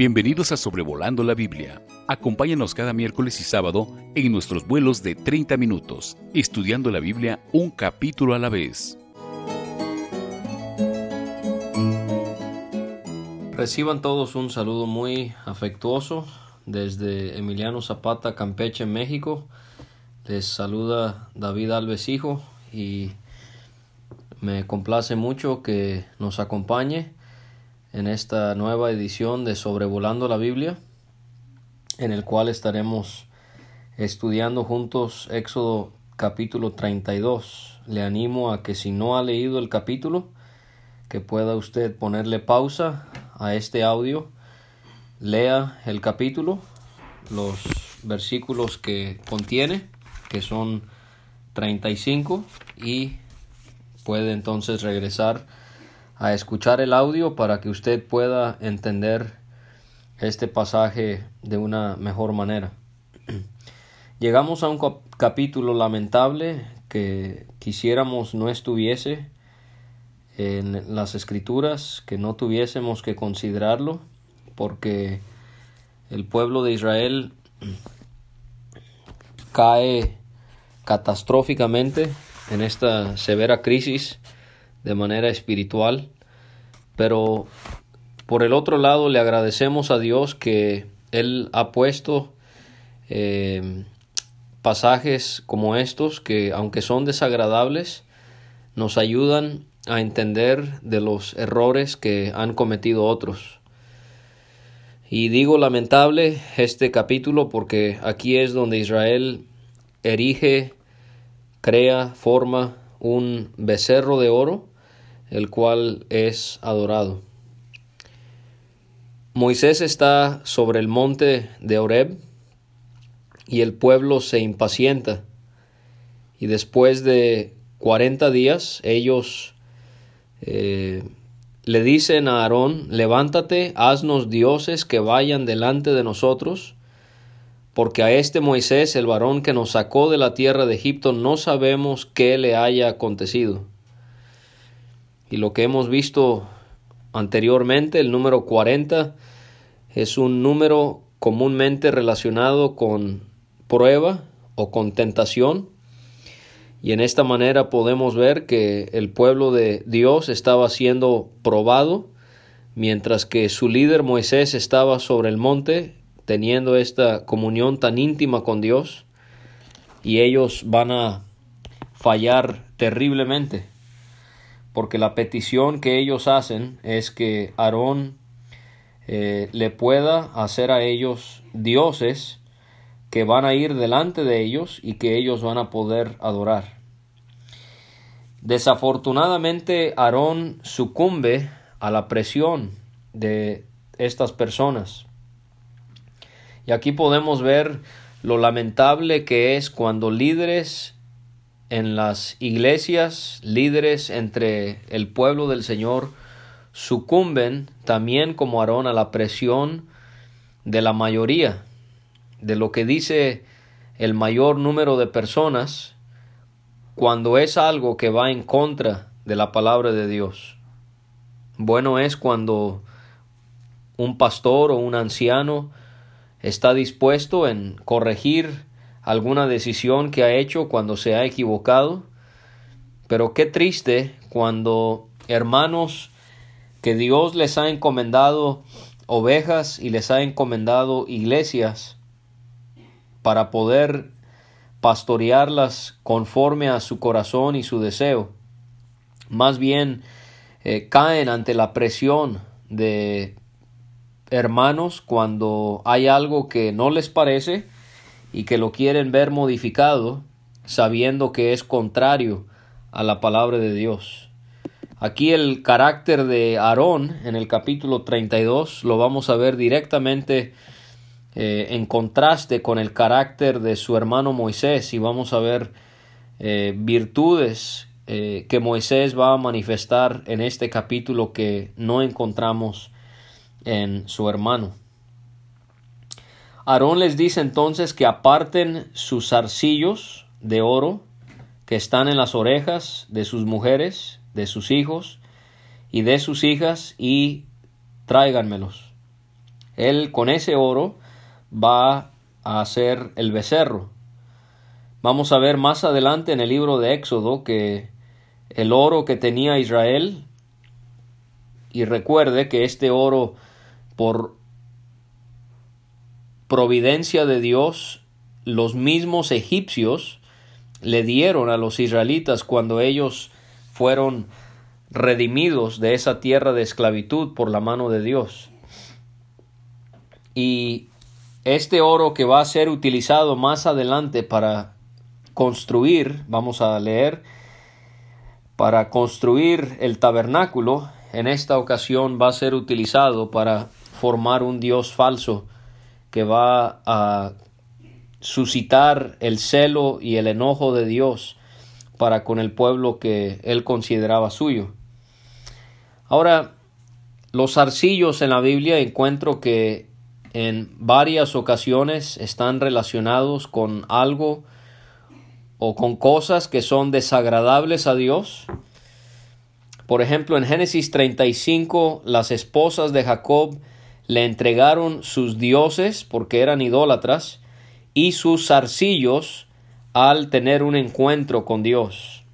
Bienvenidos a Sobrevolando la Biblia. Acompáñanos cada miércoles y sábado en nuestros vuelos de 30 minutos, estudiando la Biblia un capítulo a la vez. Reciban todos un saludo muy afectuoso desde Emiliano Zapata, Campeche, México. Les saluda David Alves Hijo y me complace mucho que nos acompañe en esta nueva edición de Sobrevolando la Biblia, en el cual estaremos estudiando juntos Éxodo capítulo 32. Le animo a que si no ha leído el capítulo, que pueda usted ponerle pausa a este audio, lea el capítulo, los versículos que contiene, que son 35, y puede entonces regresar a escuchar el audio para que usted pueda entender este pasaje de una mejor manera. Llegamos a un capítulo lamentable que quisiéramos no estuviese en las escrituras, que no tuviésemos que considerarlo, porque el pueblo de Israel cae catastróficamente en esta severa crisis de manera espiritual, pero por el otro lado le agradecemos a Dios que Él ha puesto eh, pasajes como estos que aunque son desagradables, nos ayudan a entender de los errores que han cometido otros. Y digo lamentable este capítulo porque aquí es donde Israel erige, crea, forma un becerro de oro el cual es adorado. Moisés está sobre el monte de Horeb y el pueblo se impacienta y después de cuarenta días ellos eh, le dicen a Aarón, levántate, haznos dioses que vayan delante de nosotros, porque a este Moisés, el varón que nos sacó de la tierra de Egipto, no sabemos qué le haya acontecido. Y lo que hemos visto anteriormente, el número 40, es un número comúnmente relacionado con prueba o con tentación. Y en esta manera podemos ver que el pueblo de Dios estaba siendo probado, mientras que su líder Moisés estaba sobre el monte teniendo esta comunión tan íntima con Dios, y ellos van a fallar terriblemente porque la petición que ellos hacen es que Aarón eh, le pueda hacer a ellos dioses que van a ir delante de ellos y que ellos van a poder adorar. Desafortunadamente Aarón sucumbe a la presión de estas personas. Y aquí podemos ver lo lamentable que es cuando líderes en las iglesias, líderes entre el pueblo del Señor, sucumben también como Aarón a la presión de la mayoría, de lo que dice el mayor número de personas, cuando es algo que va en contra de la palabra de Dios. Bueno es cuando un pastor o un anciano está dispuesto en corregir alguna decisión que ha hecho cuando se ha equivocado, pero qué triste cuando hermanos que Dios les ha encomendado ovejas y les ha encomendado iglesias para poder pastorearlas conforme a su corazón y su deseo. Más bien eh, caen ante la presión de hermanos cuando hay algo que no les parece y que lo quieren ver modificado sabiendo que es contrario a la palabra de Dios. Aquí el carácter de Aarón en el capítulo 32 lo vamos a ver directamente eh, en contraste con el carácter de su hermano Moisés y vamos a ver eh, virtudes eh, que Moisés va a manifestar en este capítulo que no encontramos en su hermano. Aarón les dice entonces que aparten sus arcillos de oro que están en las orejas de sus mujeres, de sus hijos y de sus hijas y tráiganmelos. Él con ese oro va a hacer el becerro. Vamos a ver más adelante en el libro de Éxodo que el oro que tenía Israel, y recuerde que este oro por providencia de Dios, los mismos egipcios le dieron a los israelitas cuando ellos fueron redimidos de esa tierra de esclavitud por la mano de Dios. Y este oro que va a ser utilizado más adelante para construir, vamos a leer, para construir el tabernáculo, en esta ocasión va a ser utilizado para formar un Dios falso que va a suscitar el celo y el enojo de Dios para con el pueblo que él consideraba suyo. Ahora, los arcillos en la Biblia encuentro que en varias ocasiones están relacionados con algo o con cosas que son desagradables a Dios. Por ejemplo, en Génesis 35, las esposas de Jacob le entregaron sus dioses porque eran idólatras y sus zarcillos al tener un encuentro con Dios.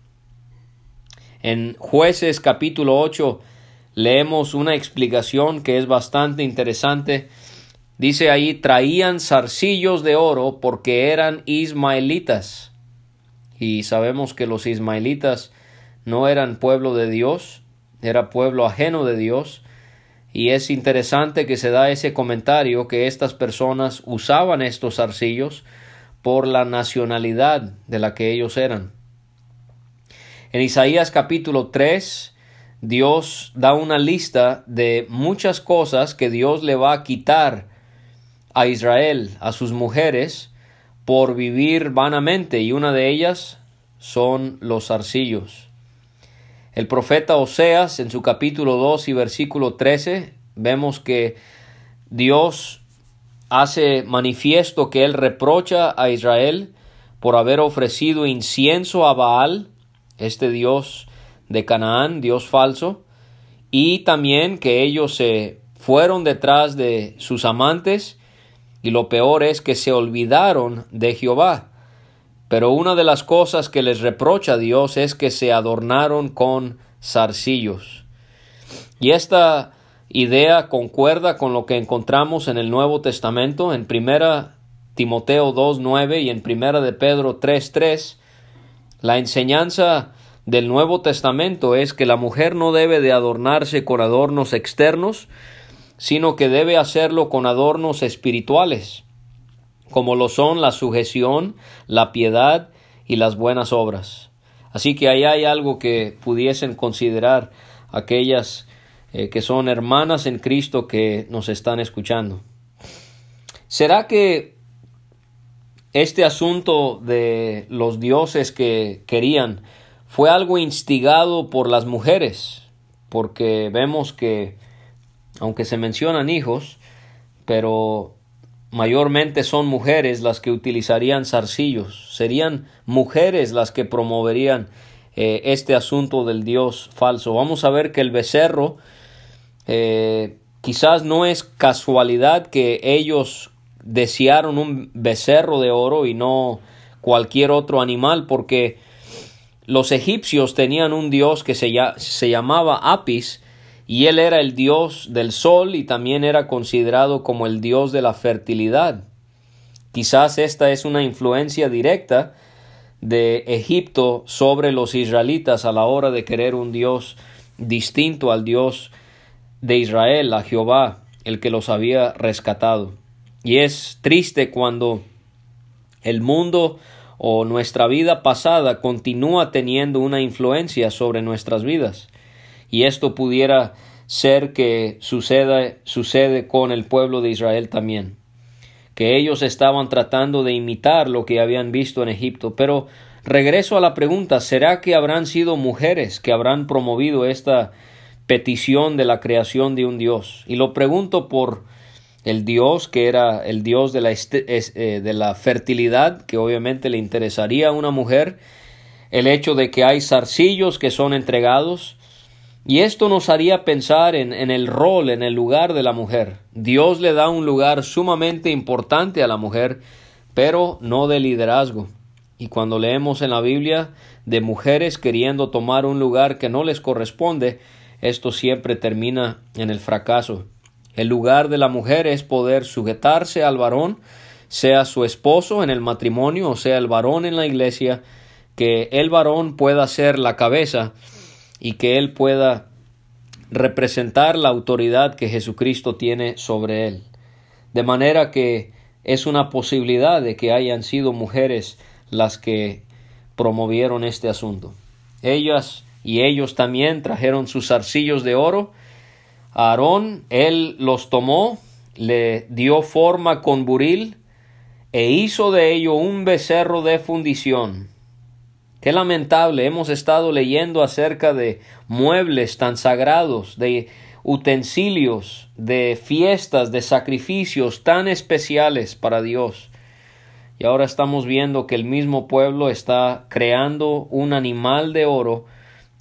En jueces capítulo 8 leemos una explicación que es bastante interesante. Dice ahí, traían zarcillos de oro porque eran ismaelitas y sabemos que los ismaelitas no eran pueblo de Dios, era pueblo ajeno de Dios, y es interesante que se da ese comentario que estas personas usaban estos arcillos por la nacionalidad de la que ellos eran. En Isaías capítulo 3, Dios da una lista de muchas cosas que Dios le va a quitar a Israel, a sus mujeres, por vivir vanamente y una de ellas son los arcillos. El profeta Oseas en su capítulo 2 y versículo 13 vemos que Dios hace manifiesto que él reprocha a Israel por haber ofrecido incienso a Baal, este dios de Canaán, dios falso, y también que ellos se fueron detrás de sus amantes y lo peor es que se olvidaron de Jehová. Pero una de las cosas que les reprocha Dios es que se adornaron con zarcillos. Y esta idea concuerda con lo que encontramos en el Nuevo Testamento, en primera Timoteo 2.9 y en primera de Pedro 3.3. La enseñanza del Nuevo Testamento es que la mujer no debe de adornarse con adornos externos, sino que debe hacerlo con adornos espirituales, como lo son la sujeción, la piedad y las buenas obras. Así que ahí hay algo que pudiesen considerar aquellas eh, que son hermanas en Cristo que nos están escuchando. ¿Será que este asunto de los dioses que querían fue algo instigado por las mujeres? Porque vemos que aunque se mencionan hijos, pero mayormente son mujeres las que utilizarían zarcillos, serían mujeres las que promoverían eh, este asunto del Dios falso. Vamos a ver que el becerro eh, quizás no es casualidad que ellos desearon un becerro de oro y no cualquier otro animal, porque los egipcios tenían un dios que se, se llamaba Apis, y él era el dios del sol y también era considerado como el dios de la fertilidad. Quizás esta es una influencia directa de Egipto sobre los israelitas a la hora de querer un dios distinto al dios de Israel, a Jehová, el que los había rescatado. Y es triste cuando el mundo o nuestra vida pasada continúa teniendo una influencia sobre nuestras vidas y esto pudiera ser que suceda, sucede con el pueblo de Israel también, que ellos estaban tratando de imitar lo que habían visto en Egipto. Pero regreso a la pregunta, ¿será que habrán sido mujeres que habrán promovido esta petición de la creación de un Dios? Y lo pregunto por el Dios que era el Dios de la, eh, de la fertilidad, que obviamente le interesaría a una mujer, el hecho de que hay zarcillos que son entregados, Y esto nos haría pensar en, en, el rol, en el lugar de la mujer. Dios le da un lugar sumamente importante a la mujer, pero no de liderazgo. Y cuando leemos en la Biblia de mujeres queriendo tomar un lugar que no les corresponde, esto siempre termina en el fracaso. El lugar de la mujer es poder sujetarse al varón, sea su esposo en el matrimonio o sea el varón en la iglesia, que el varón pueda ser la cabeza y que él pueda representar la autoridad que Jesucristo tiene sobre él. De manera que es una posibilidad de que hayan sido mujeres las que promovieron este asunto. Ellas y ellos también trajeron sus arcillos de oro. Aarón, él los tomó, le dio forma con buril e hizo de ello un becerro de fundición Qué lamentable, hemos estado leyendo acerca de muebles tan sagrados, de utensilios, de fiestas, de sacrificios tan especiales para Dios. Y ahora estamos viendo que el mismo pueblo está creando un animal de oro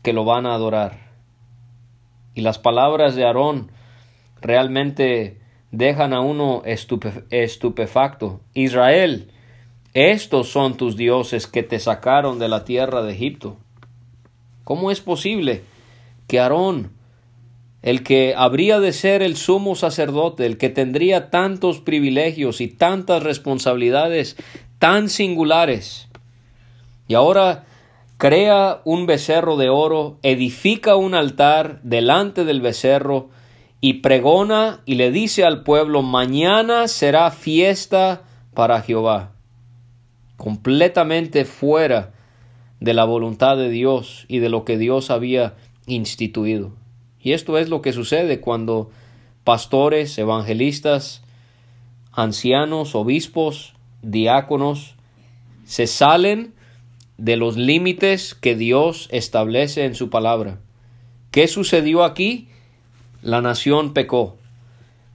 que lo van a adorar. Y las palabras de Aarón realmente dejan a uno estupefacto. Israel, estos son tus dioses que te sacaron de la tierra de Egipto. ¿Cómo es posible que Aarón, el que habría de ser el sumo sacerdote, el que tendría tantos privilegios y tantas responsabilidades tan singulares, y ahora crea un becerro de oro, edifica un altar delante del becerro, y pregona y le dice al pueblo, mañana será fiesta para Jehová completamente fuera de la voluntad de Dios y de lo que Dios había instituido. Y esto es lo que sucede cuando pastores, evangelistas, ancianos, obispos, diáconos, se salen de los límites que Dios establece en su palabra. ¿Qué sucedió aquí? La nación pecó.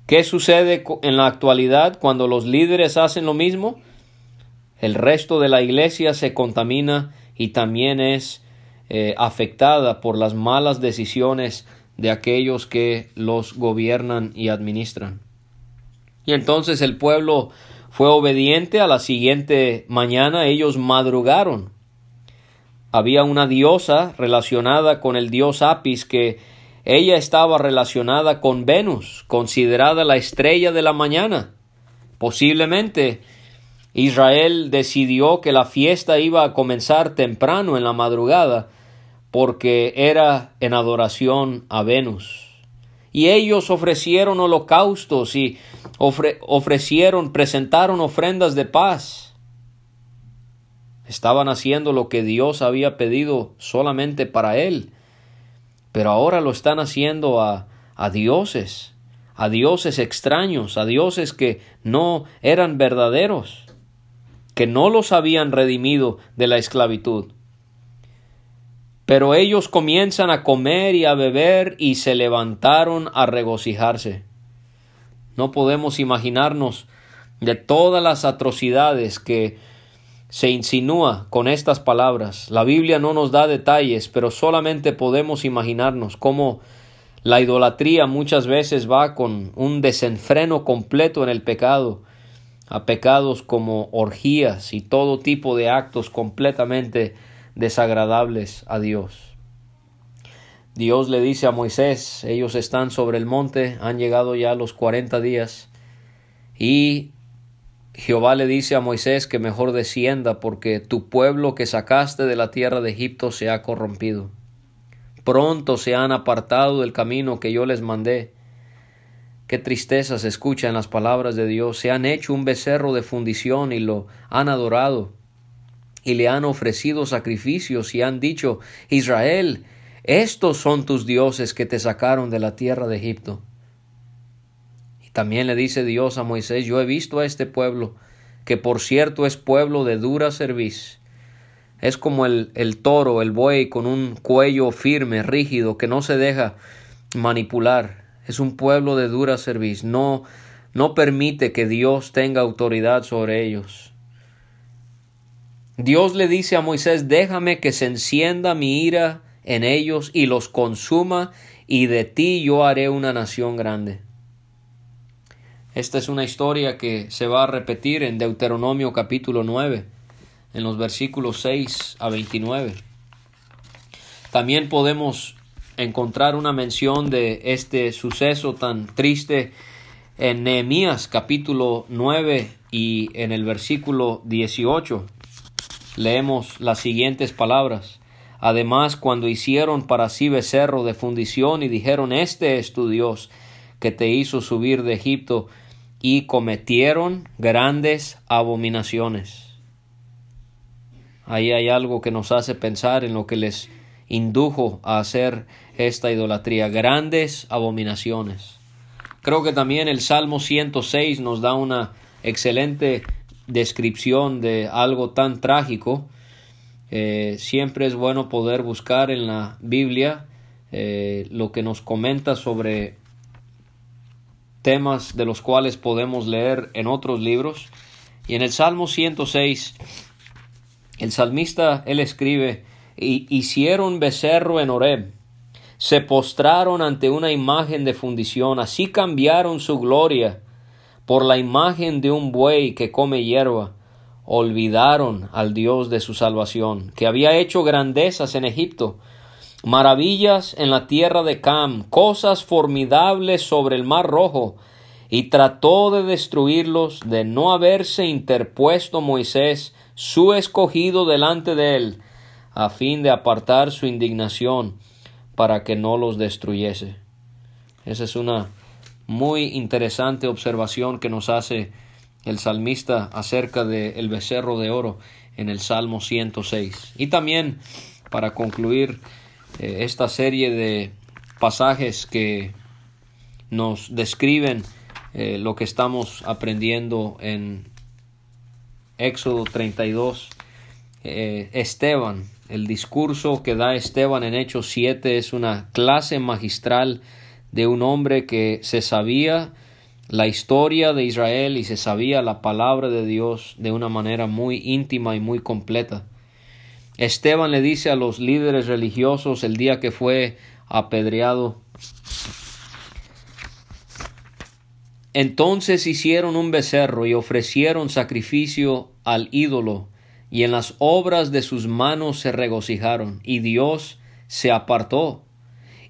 ¿Qué sucede en la actualidad cuando los líderes hacen lo mismo? El resto de la iglesia se contamina y también es eh, afectada por las malas decisiones de aquellos que los gobiernan y administran. Y entonces el pueblo fue obediente a la siguiente mañana, ellos madrugaron. Había una diosa relacionada con el dios Apis que ella estaba relacionada con Venus, considerada la estrella de la mañana. Posiblemente Israel decidió que la fiesta iba a comenzar temprano en la madrugada porque era en adoración a Venus. Y ellos ofrecieron holocaustos y ofrecieron, presentaron ofrendas de paz. Estaban haciendo lo que Dios había pedido solamente para él, pero ahora lo están haciendo a, a dioses, a dioses extraños, a dioses que no eran verdaderos que no los habían redimido de la esclavitud. Pero ellos comienzan a comer y a beber y se levantaron a regocijarse. No podemos imaginarnos de todas las atrocidades que se insinúa con estas palabras. La Biblia no nos da detalles, pero solamente podemos imaginarnos cómo la idolatría muchas veces va con un desenfreno completo en el pecado a pecados como orgías y todo tipo de actos completamente desagradables a Dios. Dios le dice a Moisés, ellos están sobre el monte, han llegado ya los cuarenta días, y Jehová le dice a Moisés que mejor descienda porque tu pueblo que sacaste de la tierra de Egipto se ha corrompido. Pronto se han apartado del camino que yo les mandé, Qué tristeza se escucha en las palabras de Dios. Se han hecho un becerro de fundición y lo han adorado. Y le han ofrecido sacrificios y han dicho, Israel, estos son tus dioses que te sacaron de la tierra de Egipto. Y también le dice Dios a Moisés, yo he visto a este pueblo, que por cierto es pueblo de dura cerviz. Es como el, el toro, el buey con un cuello firme, rígido, que no se deja manipular es un pueblo de dura serviz, no, no permite que Dios tenga autoridad sobre ellos. Dios le dice a Moisés, déjame que se encienda mi ira en ellos y los consuma, y de ti yo haré una nación grande. Esta es una historia que se va a repetir en Deuteronomio capítulo 9, en los versículos 6 a 29. También podemos encontrar una mención de este suceso tan triste en Nehemías capítulo 9 y en el versículo 18. Leemos las siguientes palabras. Además, cuando hicieron para sí becerro de fundición y dijeron, Este es tu Dios, que te hizo subir de Egipto, y cometieron grandes abominaciones. Ahí hay algo que nos hace pensar en lo que les indujo a hacer esta idolatría, grandes abominaciones. Creo que también el Salmo 106 nos da una excelente descripción de algo tan trágico. Eh, siempre es bueno poder buscar en la Biblia eh, lo que nos comenta sobre temas de los cuales podemos leer en otros libros. Y en el Salmo 106, el salmista, él escribe, hicieron becerro en Horeb, se postraron ante una imagen de fundición, así cambiaron su gloria. Por la imagen de un buey que come hierba, olvidaron al Dios de su salvación, que había hecho grandezas en Egipto, maravillas en la tierra de Cam, cosas formidables sobre el mar rojo, y trató de destruirlos de no haberse interpuesto Moisés, su escogido delante de él, a fin de apartar su indignación para que no los destruyese. Esa es una muy interesante observación que nos hace el salmista acerca del becerro de oro en el Salmo 106. Y también para concluir eh, esta serie de pasajes que nos describen eh, lo que estamos aprendiendo en Éxodo 32. Eh, Esteban, el discurso que da Esteban en Hechos 7 es una clase magistral de un hombre que se sabía la historia de Israel y se sabía la palabra de Dios de una manera muy íntima y muy completa. Esteban le dice a los líderes religiosos el día que fue apedreado, entonces hicieron un becerro y ofrecieron sacrificio al ídolo, y en las obras de sus manos se regocijaron, y Dios se apartó,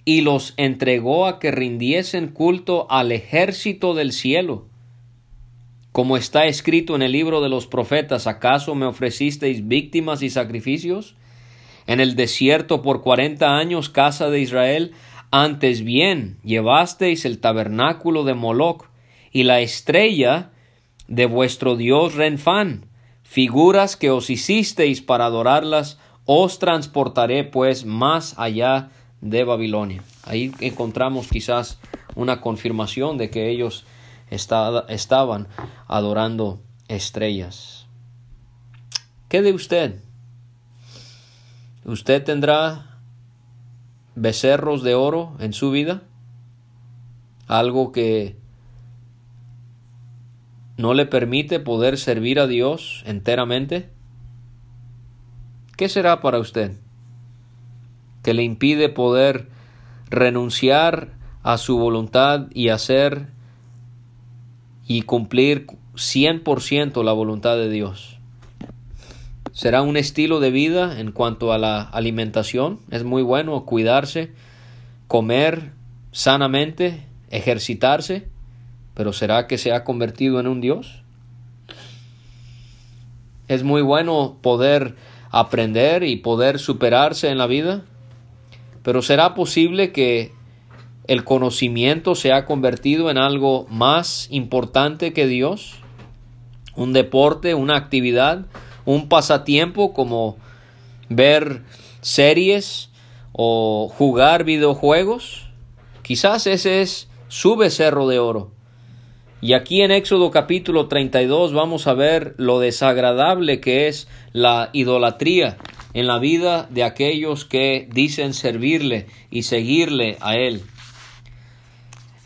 y los entregó a que rindiesen culto al ejército del cielo, como está escrito en el libro de los profetas, ¿acaso me ofrecisteis víctimas y sacrificios? En el desierto por cuarenta años, casa de Israel, antes bien llevasteis el tabernáculo de Moloc y la estrella de vuestro dios Renfán, figuras que os hicisteis para adorarlas, os transportaré pues más allá de Babilonia. Ahí encontramos quizás una confirmación de que ellos estaban adorando estrellas. ¿Qué de usted? ¿Usted tendrá becerros de oro en su vida? Algo que no le permite poder servir a Dios enteramente? ¿Qué será para usted? Que le impide poder renunciar a su voluntad y hacer y cumplir 100% la voluntad de Dios. Será un estilo de vida en cuanto a la alimentación. Es muy bueno cuidarse, comer sanamente, ejercitarse, pero ¿será que se ha convertido en un Dios? Es muy bueno poder aprender y poder superarse en la vida, pero ¿será posible que el conocimiento se ha convertido en algo más importante que Dios, un deporte, una actividad, un pasatiempo como ver series o jugar videojuegos. Quizás ese es su becerro de oro. Y aquí en Éxodo capítulo 32 vamos a ver lo desagradable que es la idolatría en la vida de aquellos que dicen servirle y seguirle a él.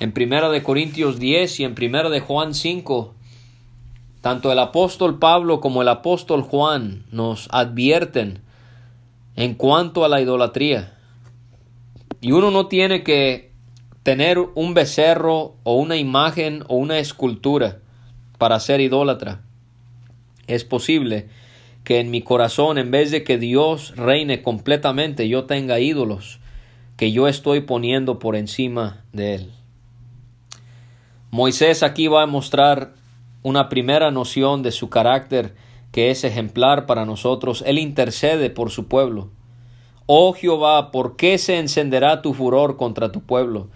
En Primera de Corintios 10 y en Primera de Juan 5, tanto el apóstol Pablo como el apóstol Juan nos advierten en cuanto a la idolatría. Y uno no tiene que tener un becerro o una imagen o una escultura para ser idólatra. Es posible que en mi corazón, en vez de que Dios reine completamente, yo tenga ídolos que yo estoy poniendo por encima de él. Moisés aquí va a mostrar una primera noción de su carácter que es ejemplar para nosotros. Él intercede por su pueblo. Oh Jehová, ¿por qué se encenderá tu furor contra tu pueblo,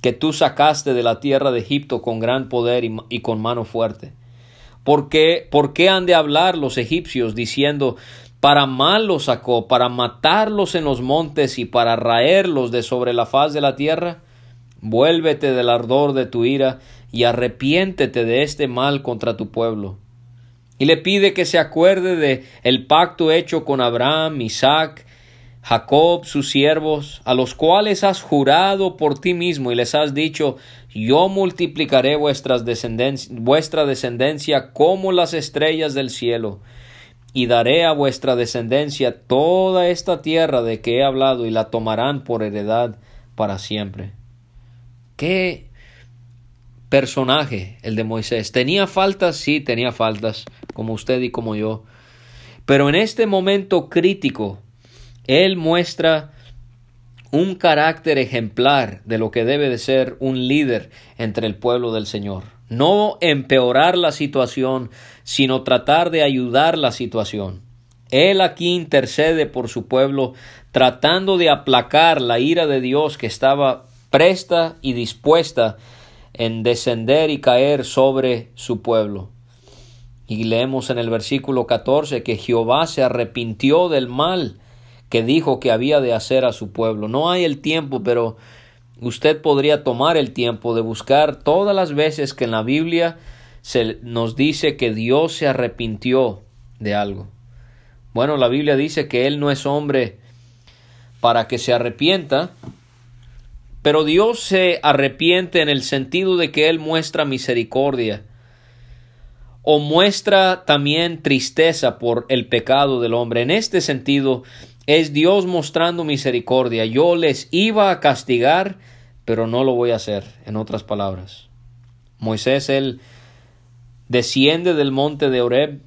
que tú sacaste de la tierra de Egipto con gran poder y, con mano fuerte? ¿Por qué, ¿Por qué han de hablar los egipcios diciendo, para mal los sacó, para matarlos en los montes y para raerlos de sobre la faz de la tierra? Vuélvete del ardor de tu ira y arrepiéntete de este mal contra tu pueblo. Y le pide que se acuerde de el pacto hecho con Abraham, Isaac, Jacob, sus siervos, a los cuales has jurado por ti mismo y les has dicho, yo multiplicaré vuestras vuestra descendencia como las estrellas del cielo, y daré a vuestra descendencia toda esta tierra de que he hablado y la tomarán por heredad para siempre. ¿Qué personaje el de Moisés? ¿Tenía faltas? Sí, tenía faltas, como usted y como yo. Pero en este momento crítico, él muestra un carácter ejemplar de lo que debe de ser un líder entre el pueblo del Señor. No empeorar la situación, sino tratar de ayudar la situación. Él aquí intercede por su pueblo, tratando de aplacar la ira de Dios que estaba presta y dispuesta en descender y caer sobre su pueblo. Y leemos en el versículo 14 que Jehová se arrepintió del mal que dijo que había de hacer a su pueblo. No hay el tiempo, pero usted podría tomar el tiempo de buscar todas las veces que en la Biblia se nos dice que Dios se arrepintió de algo. Bueno, la Biblia dice que Él no es hombre para que se arrepienta, pero Dios se arrepiente en el sentido de que Él muestra misericordia o muestra también tristeza por el pecado del hombre. En este sentido, es Dios mostrando misericordia. Yo les iba a castigar, pero no lo voy a hacer, en otras palabras. Moisés, él desciende del monte de Oreb,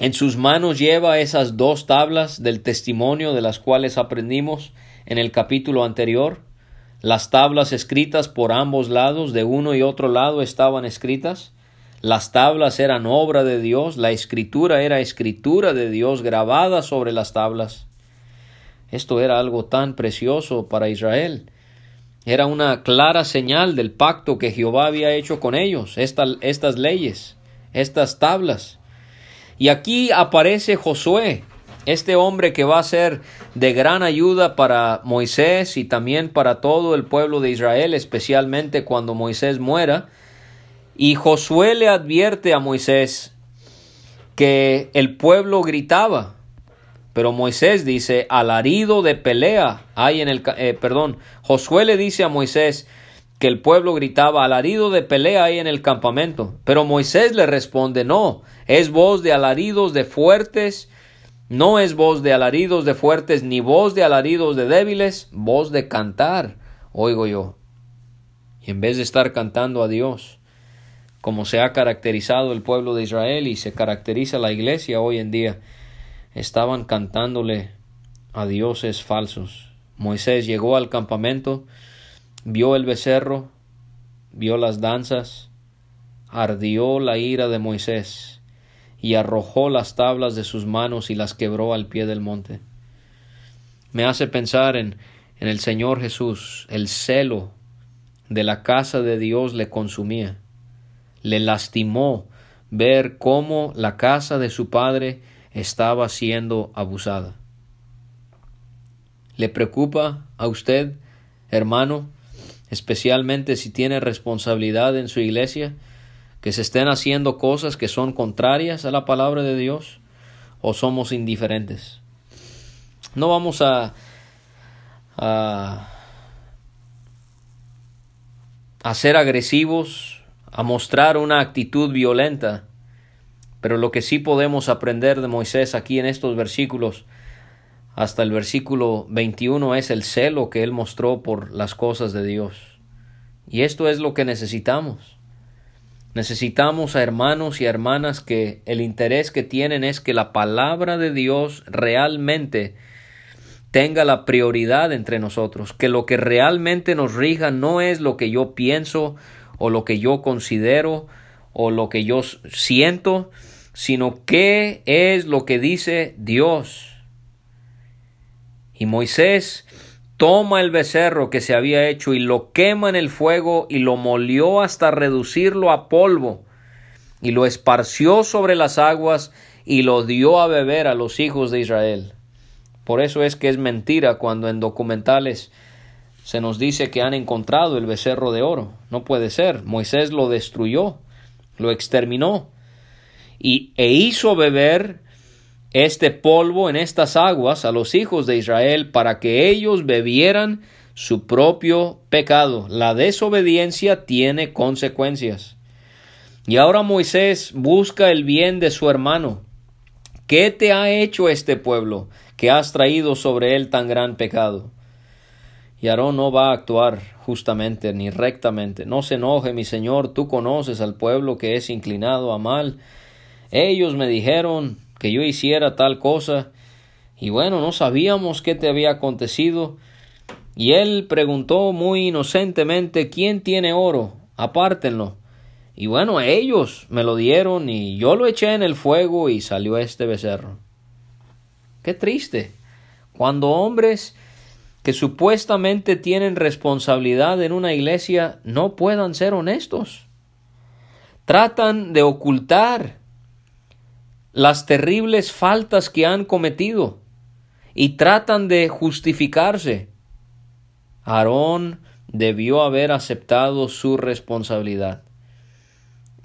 en sus manos lleva esas dos tablas del testimonio de las cuales aprendimos en el capítulo anterior. Las tablas escritas por ambos lados, de uno y otro lado, estaban escritas. Las tablas eran obra de Dios, la escritura era escritura de Dios grabada sobre las tablas. Esto era algo tan precioso para Israel. Era una clara señal del pacto que Jehová había hecho con ellos, estas leyes, estas tablas. Y aquí aparece Josué, este hombre que va a ser de gran ayuda para Moisés y también para todo el pueblo de Israel, especialmente cuando Moisés muera. Y Josué le advierte a Moisés que el pueblo gritaba, pero Moisés dice, alarido de pelea hay en el, eh, perdón, Josué le dice a Moisés que el pueblo gritaba, alarido de pelea hay en el campamento. Pero Moisés le responde, no, es voz de alaridos de fuertes, no es voz de alaridos de fuertes, ni voz de alaridos de débiles, voz de cantar, oigo yo. Y en vez de estar cantando a Dios, como se ha caracterizado el pueblo de Israel y se caracteriza la iglesia hoy en día, estaban cantándole a dioses falsos. Moisés llegó al campamento, vio el becerro, vio las danzas, ardió la ira de Moisés y arrojó las tablas de sus manos y las quebró al pie del monte. Me hace pensar en, en el Señor Jesús, el celo de la casa de Dios le consumía, le lastimó ver cómo la casa de su padre estaba siendo abusada. ¿Le preocupa a usted, hermano, especialmente si tiene responsabilidad en su iglesia, que se estén haciendo cosas que son contrarias a la palabra de Dios o somos indiferentes? No vamos a, a, ser agresivos, a mostrar una actitud violenta pero lo que sí podemos aprender de Moisés aquí en estos versículos hasta el versículo 21 es el celo que él mostró por las cosas de Dios. Y esto es lo que necesitamos. Necesitamos a hermanos y hermanas que el interés que tienen es que la palabra de Dios realmente tenga la prioridad entre nosotros, que lo que realmente nos rija no es lo que yo pienso o lo que yo considero o lo que yo siento, sino qué es lo que dice Dios. Y Moisés toma el becerro que se había hecho y lo quema en el fuego y lo molió hasta reducirlo a polvo y lo esparció sobre las aguas y lo dio a beber a los hijos de Israel. Por eso es que es mentira cuando en documentales se nos dice que han encontrado el becerro de oro. No puede ser. Moisés lo destruyó, lo exterminó y, e hizo beber este polvo en estas aguas a los hijos de Israel para que ellos bebieran su propio pecado. La desobediencia tiene consecuencias. Y ahora Moisés busca el bien de su hermano. ¿Qué te ha hecho este pueblo? que has traído sobre él tan gran pecado. Y Aarón no va a actuar justamente ni rectamente. No se enoje, mi señor, tú conoces al pueblo que es inclinado a mal. Ellos me dijeron que yo hiciera tal cosa, y bueno, no sabíamos qué te había acontecido. Y él preguntó muy inocentemente ¿Quién tiene oro? Apártenlo. Y bueno, ellos me lo dieron y yo lo eché en el fuego y salió este becerro. Qué triste. Cuando hombres que supuestamente tienen responsabilidad en una iglesia no puedan ser honestos. Tratan de ocultar las terribles faltas que han cometido y tratan de justificarse. Aarón debió haber aceptado su responsabilidad.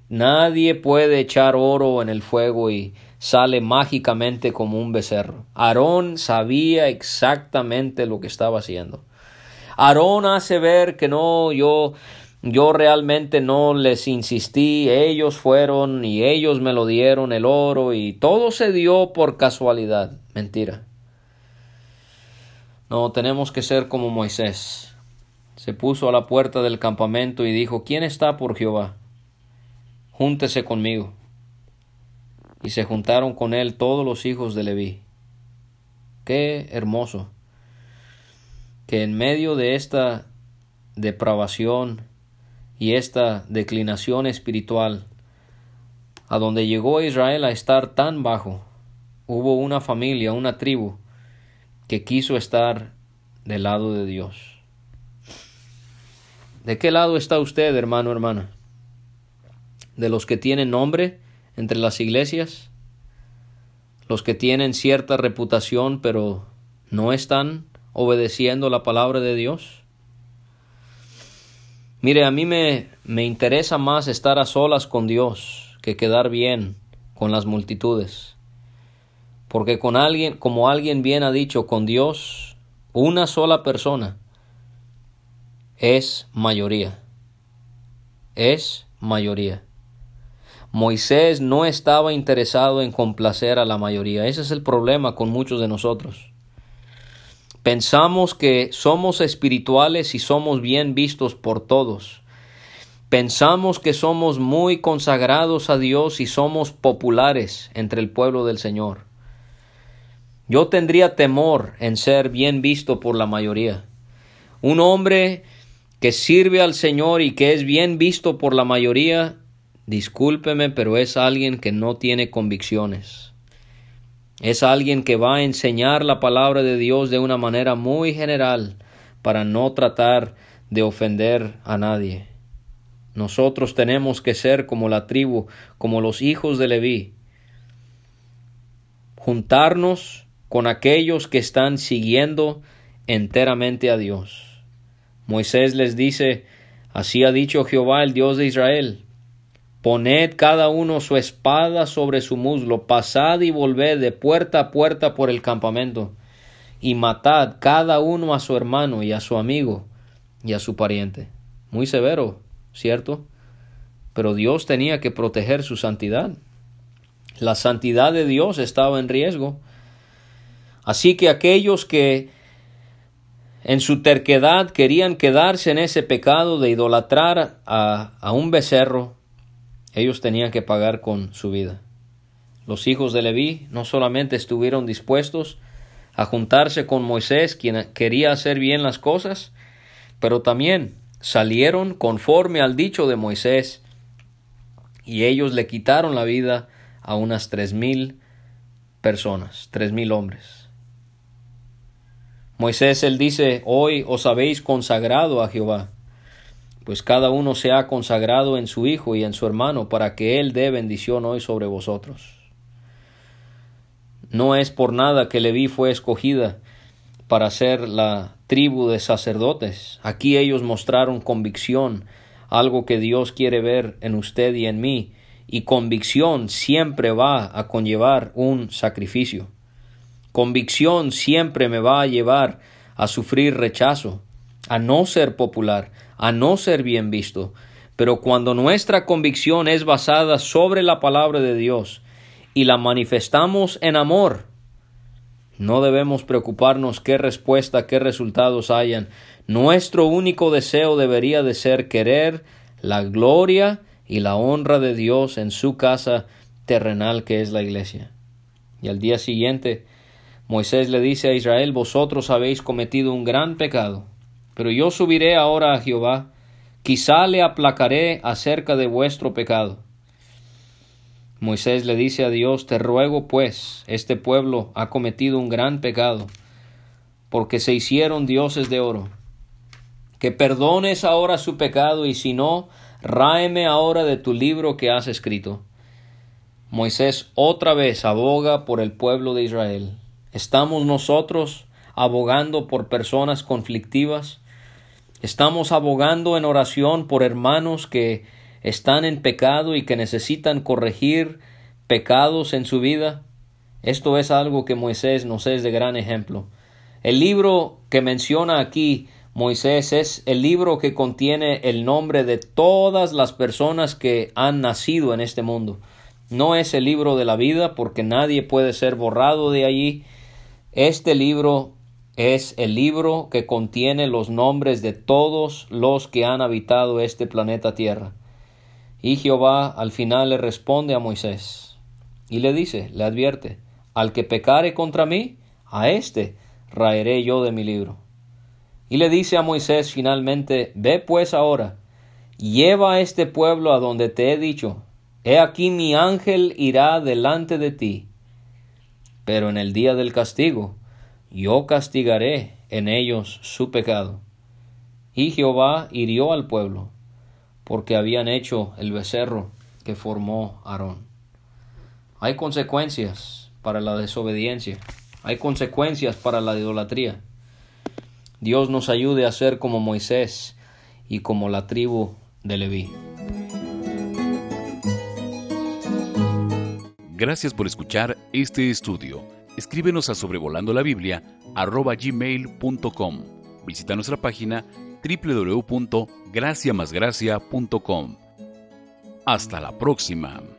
Nadie puede echar oro en el fuego y sale mágicamente como un becerro. Aarón sabía exactamente lo que estaba haciendo. Aarón hace ver que no, yo, yo realmente no les insistí, ellos fueron y ellos me lo dieron el oro y todo se dio por casualidad. Mentira. No, tenemos que ser como Moisés. Se puso a la puerta del campamento y dijo, ¿quién está por Jehová? Júntese conmigo y se juntaron con él todos los hijos de Leví. Qué hermoso que en medio de esta depravación y esta declinación espiritual, a donde llegó Israel a estar tan bajo, hubo una familia, una tribu, que quiso estar del lado de Dios. ¿De qué lado está usted, hermano, hermana? ¿De los que tienen nombre entre las iglesias, los que tienen cierta reputación pero no están obedeciendo la palabra de Dios. Mire, a mí me, me interesa más estar a solas con Dios que quedar bien con las multitudes. Porque con alguien, como alguien bien ha dicho, con Dios, una sola persona es mayoría. Es mayoría. Moisés no estaba interesado en complacer a la mayoría. Ese es el problema con muchos de nosotros. Pensamos que somos espirituales y somos bien vistos por todos. Pensamos que somos muy consagrados a Dios y somos populares entre el pueblo del Señor. Yo tendría temor en ser bien visto por la mayoría. Un hombre que sirve al Señor y que es bien visto por la mayoría Discúlpeme, pero es alguien que no tiene convicciones. Es alguien que va a enseñar la palabra de Dios de una manera muy general para no tratar de ofender a nadie. Nosotros tenemos que ser como la tribu, como los hijos de Leví. Juntarnos con aquellos que están siguiendo enteramente a Dios. Moisés les dice, así ha dicho Jehová el Dios de Israel, Poned cada uno su espada sobre su muslo, pasad y volved de puerta a puerta por el campamento, y matad cada uno a su hermano y a su amigo y a su pariente. Muy severo, ¿cierto? Pero Dios tenía que proteger su santidad. La santidad de Dios estaba en riesgo. Así que aquellos que en su terquedad querían quedarse en ese pecado de idolatrar a, a un becerro, ellos tenían que pagar con su vida. Los hijos de Leví no solamente estuvieron dispuestos a juntarse con Moisés, quien quería hacer bien las cosas, pero también salieron conforme al dicho de Moisés, y ellos le quitaron la vida a unas tres mil personas, tres mil hombres. Moisés él dice, hoy os habéis consagrado a Jehová, pues cada uno se ha consagrado en su hijo y en su hermano, para que él dé bendición hoy sobre vosotros. No es por nada que Leví fue escogida para ser la tribu de sacerdotes. Aquí ellos mostraron convicción, algo que Dios quiere ver en usted y en mí, y convicción siempre va a conllevar un sacrificio. Convicción siempre me va a llevar a sufrir rechazo, a no ser popular, a no ser bien visto. Pero cuando nuestra convicción es basada sobre la palabra de Dios, y la manifestamos en amor, no debemos preocuparnos qué respuesta, qué resultados hayan. Nuestro único deseo debería de ser querer la gloria y la honra de Dios en su casa terrenal que es la iglesia. Y al día siguiente, Moisés le dice a Israel, vosotros habéis cometido un gran pecado, pero yo subiré ahora a Jehová, quizá le aplacaré acerca de vuestro pecado. Moisés le dice a Dios, Te ruego pues, este pueblo ha cometido un gran pecado, porque se hicieron dioses de oro. Que perdones ahora su pecado, y si no, ráeme ahora de tu libro que has escrito. Moisés otra vez aboga por el pueblo de Israel. ¿Estamos nosotros abogando por personas conflictivas? ¿Estamos abogando en oración por hermanos que están en pecado y que necesitan corregir pecados en su vida. Esto es algo que Moisés nos es de gran ejemplo. El libro que menciona aquí Moisés es el libro que contiene el nombre de todas las personas que han nacido en este mundo. No es el libro de la vida porque nadie puede ser borrado de allí. Este libro es el libro que contiene los nombres de todos los que han habitado este planeta Tierra. Y Jehová al final le responde a Moisés y le dice, le advierte, al que pecare contra mí, a éste raeré yo de mi libro. Y le dice a Moisés finalmente, ve pues ahora, lleva a este pueblo a donde te he dicho, he aquí mi ángel irá delante de ti, pero en el día del castigo yo castigaré en ellos su pecado. Y Jehová hirió al pueblo, porque habían hecho el becerro que formó Aarón. Hay consecuencias para la desobediencia, hay consecuencias para la idolatría. Dios nos ayude a ser como Moisés y como la tribu de Leví. Gracias por escuchar este estudio. Escríbenos a sobrevolando la Biblia gmail.com. Visita nuestra página www.graciamasgracia.com. Hasta la próxima.